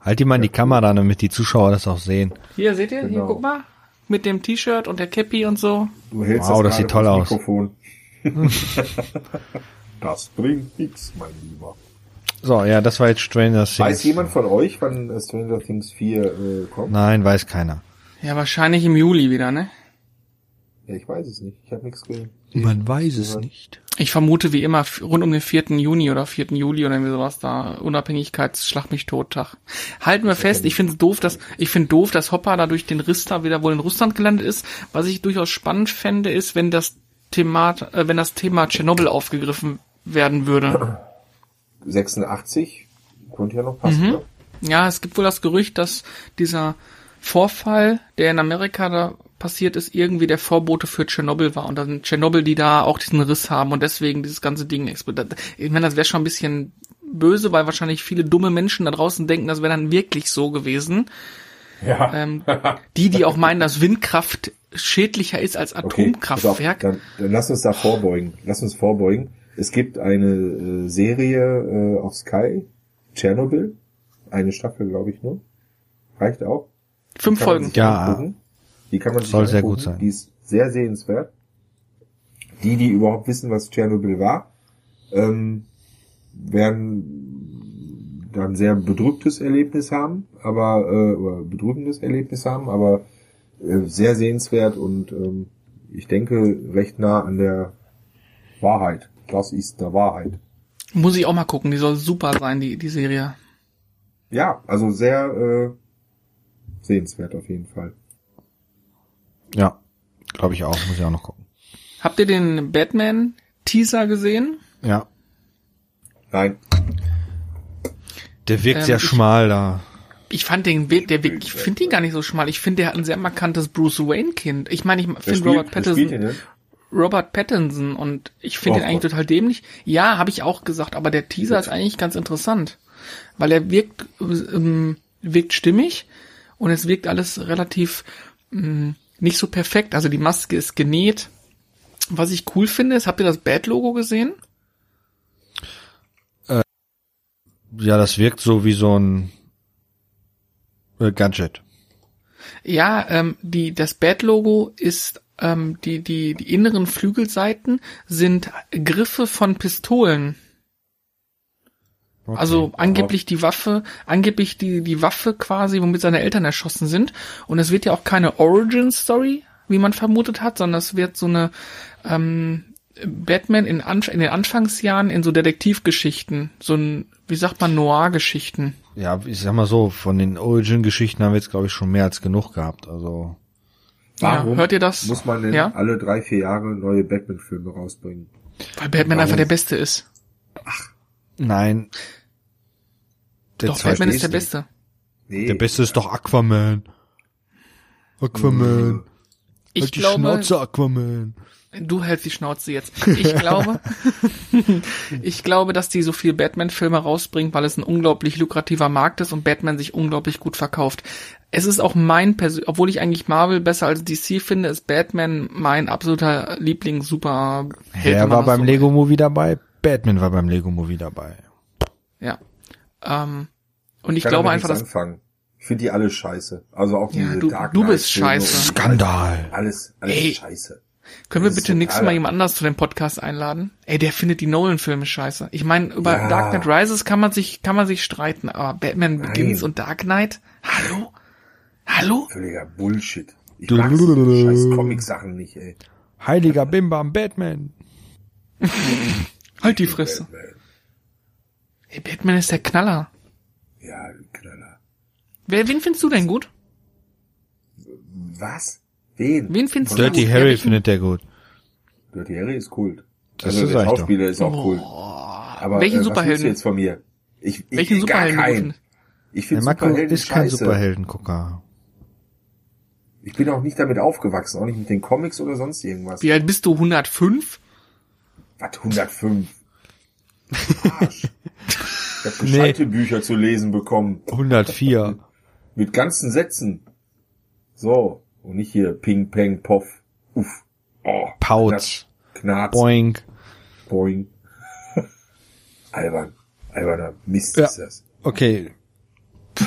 Halt die mal in die Kamera, damit die Zuschauer das auch sehen. Hier, seht ihr? Hier, Genau. guck mal. Mit dem T-Shirt und der Cappy und so. Du hältst Wow, das, das sieht toll aus. Mikrofon. das bringt nix, mein Lieber. So, ja, das war jetzt Stranger Things. Weiß jemand von euch, wann äh, Stranger Things 4 äh, kommt? Nein, weiß keiner. Ja, wahrscheinlich im Juli wieder, ne? Ja, ich weiß es nicht. Ich habe nichts gesehen. Man weiß es nicht. Ich vermute wie immer rund um den 4. Juni oder 4. Juli oder irgendwie sowas da. Unabhängigkeitsschlag mich tot Tag. Halten wir fest, ich finde es doof, dass, ich finde doof, dass Hopper da durch den Riss da wieder wohl in Russland gelandet ist. Was ich durchaus spannend fände, ist, wenn das Thema, äh, wenn das Thema Tschernobyl aufgegriffen werden würde. 86 könnte ja noch passen. Mhm. Ne? Ja, es gibt wohl das Gerücht, dass dieser Vorfall, der in Amerika da passiert ist, irgendwie der Vorbote für Tschernobyl war und dann Tschernobyl, die da auch diesen Riss haben und deswegen dieses ganze Ding explodiert. Ich meine, das wäre schon ein bisschen böse, weil wahrscheinlich viele dumme Menschen da draußen denken, das wäre dann wirklich so gewesen. Ja. Ähm, die, die auch meinen, dass Windkraft schädlicher ist als Okay, Atomkraftwerk. auf, dann, dann lass uns da vorbeugen. Lass uns vorbeugen. Es gibt eine äh, Serie äh, auf Sky, Tschernobyl. Eine Staffel, glaube ich, nur. Reicht auch. Fünf Folgen. Ja. angucken. Die kann man sich Soll sehr gut sein. Die ist sehr sehenswert. Die, die überhaupt wissen, was Tschernobyl war, ähm, werden dann sehr bedrücktes Erlebnis haben, aber äh, oder bedrückendes Erlebnis haben, aber äh, sehr sehenswert und ähm, ich denke recht nah an der Wahrheit. Das ist der Wahrheit. Muss ich auch mal gucken, die soll super sein, die, die Serie. Ja, also sehr äh, sehenswert auf jeden Fall. Ja, glaube ich auch. Muss ich auch noch gucken. Habt ihr den Batman-Teaser gesehen? Ja. Nein, Der wirkt Ähm, sehr ich- schmal da. Ich fand den, der, der ich finde ihn gar nicht so schmal. Ich finde, der hat ein sehr markantes Bruce Wayne Kind. Ich meine, ich finde Robert Pattinson, ihn denn? Robert Pattinson und ich finde ihn eigentlich Gott. total dämlich. Ja, habe ich auch gesagt, aber der Teaser ist eigentlich ganz interessant, weil er wirkt ähm, wirkt stimmig und es wirkt alles relativ ähm, nicht so perfekt. Also die Maske ist genäht. Was ich cool finde, ist, habt ihr das Bad-Logo gesehen? Ja, das wirkt so wie so ein äh, Gadget. Ja, ähm, die, das Bad-Logo ist, ähm, die, die, die inneren Flügelseiten sind Griffe von Pistolen. Okay. Also angeblich die Waffe, angeblich die, die Waffe quasi, womit seine Eltern erschossen sind. Und es wird ja auch keine Origin-Story, wie man vermutet hat, sondern es wird so eine ähm, Batman in, Anf in den Anfangsjahren in so Detektivgeschichten, so ein, wie sagt man, Noir-Geschichten. Ja, ich sag mal so, von den Origin-Geschichten haben wir jetzt, glaube ich, schon mehr als genug gehabt. Also, Warum ja, hört ihr das? Muss man denn Ja? alle drei, vier Jahre neue Batman-Filme rausbringen? Weil Batman Warum? einfach der Beste ist. nein. Der, Doch, Batman ist der Beste. Nee. der Beste ist doch Aquaman. Aquaman. Ich halt die glaube, Schnauze, Aquaman. Du hältst die Schnauze jetzt. Ich glaube, ich glaube, dass die so viel Batman-Filme rausbringt, weil es ein unglaublich lukrativer Markt ist und Batman sich unglaublich gut verkauft. Es ist auch mein Persön obwohl ich eigentlich Marvel besser als DC finde, ist Batman mein absoluter Liebling super Wer war beim Lego Movie dabei? Batman war beim Lego Movie dabei. Ja. Ähm, und ich kann glaube einfach, dass anfangen. Ich finde die alle scheiße. Also auch Ja, diese du- Dark du Knight bist Filme scheiße. Skandal. Alles, alles Ey. scheiße. Können wir bitte nächstes Mal jemand anders zu dem Podcast einladen? Ey, der findet die Nolan-Filme scheiße. Ich meine, über Ja. Dark Knight Rises kann man sich, kann man sich streiten, aber Batman Begins Nein. und Dark Knight? Hallo? Hallo? Völliger Bullshit. Ich Du- mag scheiß Comic-Sachen nicht, ey. Heiliger Bimbam Batman. Halt die Fresse. Batman. Ey, Batman ist der Knaller. Ja, Knaller. Wer, wen findest du denn gut? Was? Wen? Wen findest du Dirty? Harry findet der gut. Dirty Harry ist Kult. Das also ist der echt doch. Schauspieler ist auch. Oh, Aber welchen äh, Superhelden? jetzt von mir? Ich, ich Welchen Superhelden? keinen. Ich Der finde Marco Superhelden ist kein. Superheldengucker. Ich bin auch nicht damit aufgewachsen, auch nicht mit den Comics oder sonst irgendwas. Wie alt bist du? 105? Was, 105? Arsch. Ich habe gescheite Bücher zu lesen bekommen. 104. Mit ganzen Sätzen. So. Und nicht hier Ping, Peng, Poff. Uff. Oh. Pauz. Knarz. Boink. Boing. Albern. Alberner Mist Ja. ist das. Okay.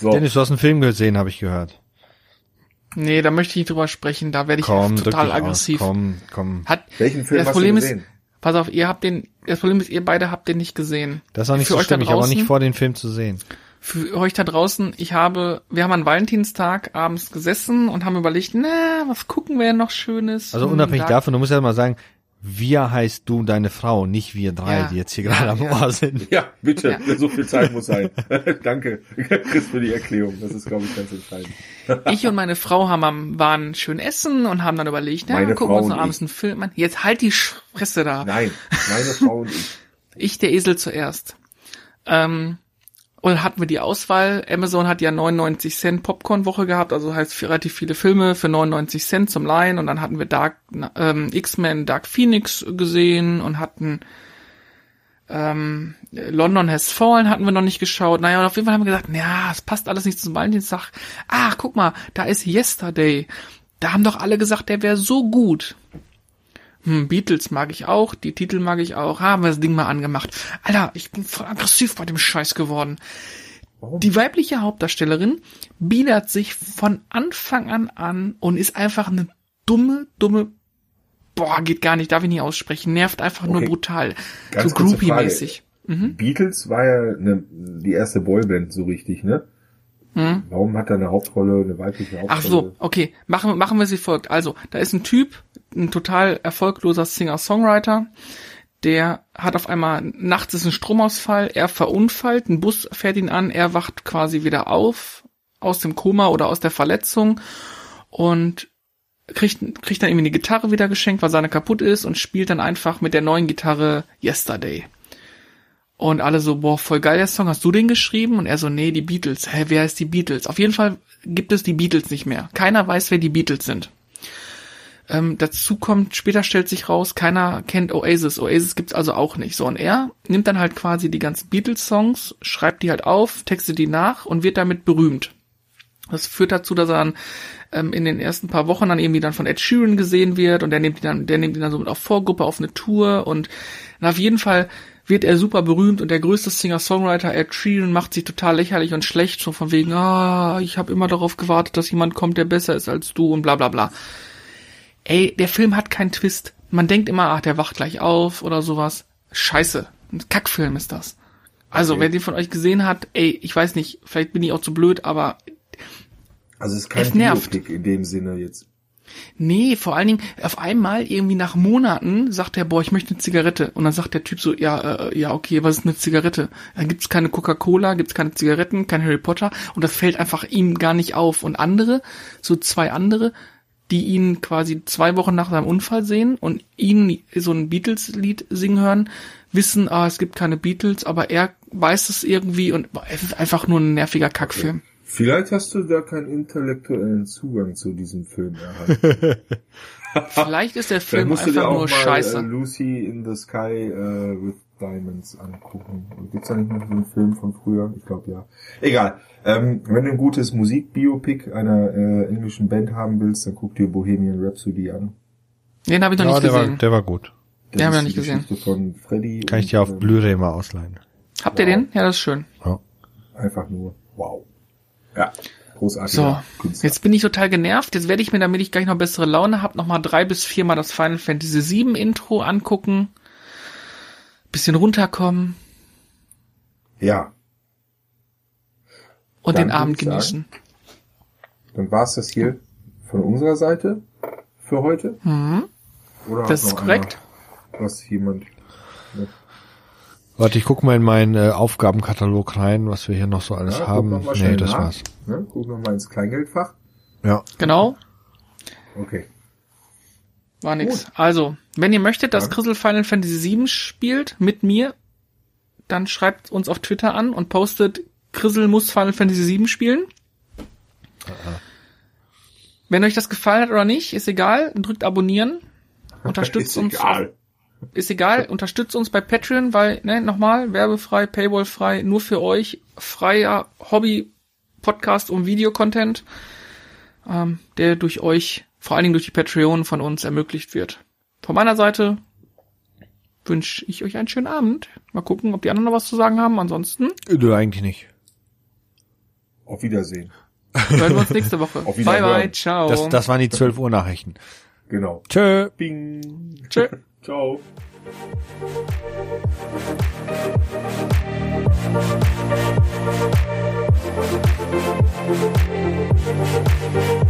So. Dennis, du hast einen Film gesehen, habe ich gehört. Nee, da möchte ich nicht drüber sprechen, da werde ich Komm, total aus. aggressiv. Komm, komm. Hat, Welchen Film das hast Problem du ist, gesehen? pass auf, ihr habt den, das Problem ist, ihr beide habt den nicht gesehen. Das ist auch nicht Für so schlimm. Ich habe auch nicht vor, den Film zu sehen. Für euch da draußen, ich habe, wir haben an Valentinstag abends gesessen und haben überlegt, na, was gucken wir denn noch Schönes? Also Hm, unabhängig da- davon, du musst ja mal sagen, wir heißt du und deine Frau, nicht wir drei, Ja. die jetzt hier gerade am Ohr sind. Ja, bitte. Ja. So viel Zeit muss sein. Danke, Chris, für die Erklärung. Das ist, glaube ich, ganz entscheidend. Ich und meine Frau haben am, waren schön essen und haben dann überlegt, na, Meine gucken wir uns Frau noch und abends einen Film an. Jetzt halt die Fresse da. Nein, meine Frau und ich. Ich, der Esel zuerst. Ähm, und hatten wir die Auswahl. Amazon hat ja 99 Cent Popcorn-Woche gehabt, also heißt relativ viele Filme für 99 Cent zum Leihen. Und dann hatten wir Dark, ähm, X-Men Dark Phoenix gesehen und hatten ähm, London Has Fallen hatten wir noch nicht geschaut. Naja, und auf jeden Fall haben wir gesagt, ja, es passt alles nicht zum Valentinstag. Ach, guck mal, da ist Yesterday. Da haben doch alle gesagt, der wäre so gut. Hm, Beatles mag ich auch, die Titel mag ich auch. Haben wir das Ding mal angemacht. Alter, ich bin voll aggressiv bei dem Scheiß geworden. Warum? Die weibliche Hauptdarstellerin biedert sich von Anfang an an und ist einfach eine dumme, dumme, boah, geht gar nicht, darf ich nicht aussprechen, nervt einfach nur Okay. brutal. Ganz so Groupie-mäßig. Mhm. Beatles war ja ne, die erste Boyband so richtig, ne? Mhm. Warum hat er eine Hauptrolle, eine weibliche Hauptrolle? Ach so, okay, machen, machen wir sie folgt. Also, da ist ein Typ, ein total erfolgloser Singer-Songwriter, der hat auf einmal, nachts ist ein Stromausfall, er verunfallt, ein Bus fährt ihn an, er wacht quasi wieder auf, aus dem Koma oder aus der Verletzung und kriegt, kriegt dann irgendwie eine Gitarre wieder geschenkt, weil seine kaputt ist und spielt dann einfach mit der neuen Gitarre Yesterday. Und alle so, boah, voll geil der Song, hast du den geschrieben? Und er so, nee, die Beatles. Hä, wer ist die Beatles? Auf jeden Fall gibt es die Beatles nicht mehr. Keiner weiß, wer die Beatles sind. Ähm, dazu kommt, später stellt sich raus, keiner kennt Oasis. Oasis gibt's also auch nicht. So, und er nimmt dann halt quasi die ganzen Beatles-Songs, schreibt die halt auf, textet die nach und wird damit berühmt. Das führt dazu, dass er dann ähm, in den ersten paar Wochen dann irgendwie dann von Ed Sheeran gesehen wird und der nimmt ihn dann, der nimmt ihn dann so mit auf Vorgruppe auf eine Tour und na, auf jeden Fall wird er super berühmt und der größte Singer-Songwriter Ed Sheeran macht sich total lächerlich und schlecht, so von wegen, ah, ich habe immer darauf gewartet, dass jemand kommt, der besser ist als du und bla bla bla. Ey, der Film hat keinen Twist. Man denkt immer, ach, der wacht gleich auf oder sowas. Scheiße. Ein Kackfilm ist das. Also, Okay. wer den von euch gesehen hat, ey, ich weiß nicht, vielleicht bin ich auch zu blöd, aber Also es ist kein Es nervt. Biopic in dem Sinne jetzt. Nee, vor allen Dingen, auf einmal, irgendwie nach Monaten, sagt er, boah, ich möchte eine Zigarette. Und dann sagt der Typ so, ja, äh, ja, okay, was ist eine Zigarette? Dann gibt's keine Coca-Cola, gibt's keine Zigaretten, kein Harry Potter. Und das fällt einfach ihm gar nicht auf. Und andere, so zwei andere, die ihn quasi zwei Wochen nach seinem Unfall sehen und ihn so ein Beatles-Lied singen hören, wissen, ah, es gibt keine Beatles, aber er weiß es irgendwie und boah, es ist einfach nur ein nerviger Kackfilm. Vielleicht hast du da keinen intellektuellen Zugang zu diesem Film erhalten. Vielleicht ist der Film einfach nur scheiße. Äh, Lucy in the Sky äh, with Diamonds angucken. Gibt's da nicht noch so einen Film von früher? Ich glaube ja. Egal. Ähm, wenn du ein gutes Musikbiopic einer äh, englischen Band haben willst, dann guck dir Bohemian Rhapsody an. Den habe ich noch Ja, nicht der war, gesehen. der war gut. Das Den haben wir ist nicht die gesehen. Von Freddy. Kann ich dir auf ähm, Blu-ray mal ausleihen. Habt ihr den? Ja, das ist schön. Ja. Einfach nur wow. Ja, großartig. So, jetzt bin ich total genervt. Jetzt werde ich mir, damit ich gleich noch bessere Laune habe, noch mal drei bis viermal das Final Fantasy VII Intro angucken. Bisschen runterkommen Ja, und Dann den Abend genießen. dann war's das hier von unserer Seite für heute. Mhm. Oder Das ist korrekt. Einer, was jemand Warte, ich guck mal in meinen äh, Aufgabenkatalog rein, was wir hier noch so alles Ja, haben. noch Nee, schnell das nach. war's. Ne? Guck noch mal ins Kleingeldfach. Ja. Genau. Okay. War nix. Also, wenn ihr möchtet, dass Ja. Crystal Final Fantasy VII spielt mit mir, dann schreibt uns auf Twitter an und postet Crystal muss Final Fantasy VII spielen. Wenn euch das gefallen hat oder nicht, ist egal, drückt abonnieren. Unterstützt Ist uns. egal. Ist egal, unterstützt uns bei Patreon, weil, ne, nochmal, werbefrei, paywallfrei, nur für euch, freier Hobby-Podcast und Videocontent, ähm, der durch euch, vor allen Dingen durch die Patreon von uns ermöglicht wird. Von meiner Seite wünsche ich euch einen schönen Abend. Mal gucken, ob die anderen noch was zu sagen haben. Ansonsten Du eigentlich nicht. Auf Wiedersehen. hören wir uns nächste Woche. Auf bye Wiederhören. bye, ciao. Das, das waren die 12 Uhr Nachrichten. Genau. Tschö. Bing. Tschö. Ciao. Thank